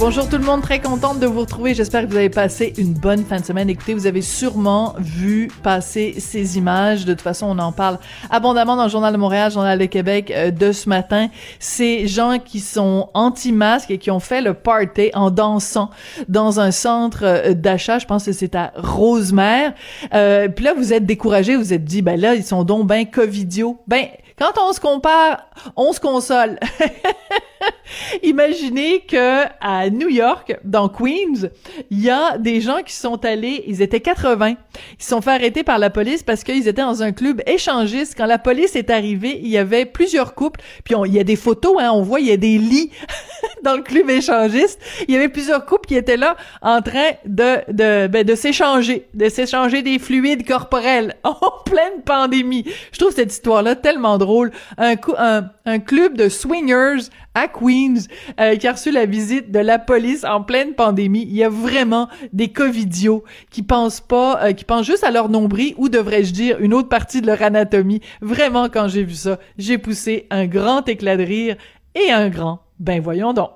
Bonjour tout le monde, très contente de vous retrouver. J'espère que vous avez passé une bonne fin de semaine. Écoutez, vous avez sûrement vu passer ces images. De toute façon, on en parle abondamment dans le Journal de Montréal, Journal de Québec euh, de ce matin. Ces gens qui sont anti-masques et qui ont fait le party en dansant dans un centre euh, d'achat. Je pense que c'est à Rosemère. Euh, puis là, vous êtes découragés, vous êtes dit, ben là, ils sont donc ben covidio. Ben, quand on se compare, on se console. Imaginez que à New York, dans Queens, il y a des gens qui sont allés, ils étaient 80, ils sont fait arrêter par la police parce qu'ils étaient dans un club échangiste. Quand la police est arrivée, il y avait plusieurs couples, puis il y a des photos, hein, on voit, il y a des lits dans le club échangiste. Il y avait plusieurs couples qui étaient là en train de de ben, de s'échanger, de s'échanger des fluides corporels en pleine pandémie. Je trouve cette histoire-là tellement drôle. Un, un, un club de swingers à Queens euh, qui a reçu la visite de la police en pleine pandémie. Il y a vraiment des covidios qui pensent pas, euh, qui pensent juste à leur nombril ou devrais-je dire une autre partie de leur anatomie. Vraiment, quand j'ai vu ça, j'ai poussé un grand éclat de rire et un grand ben voyons donc.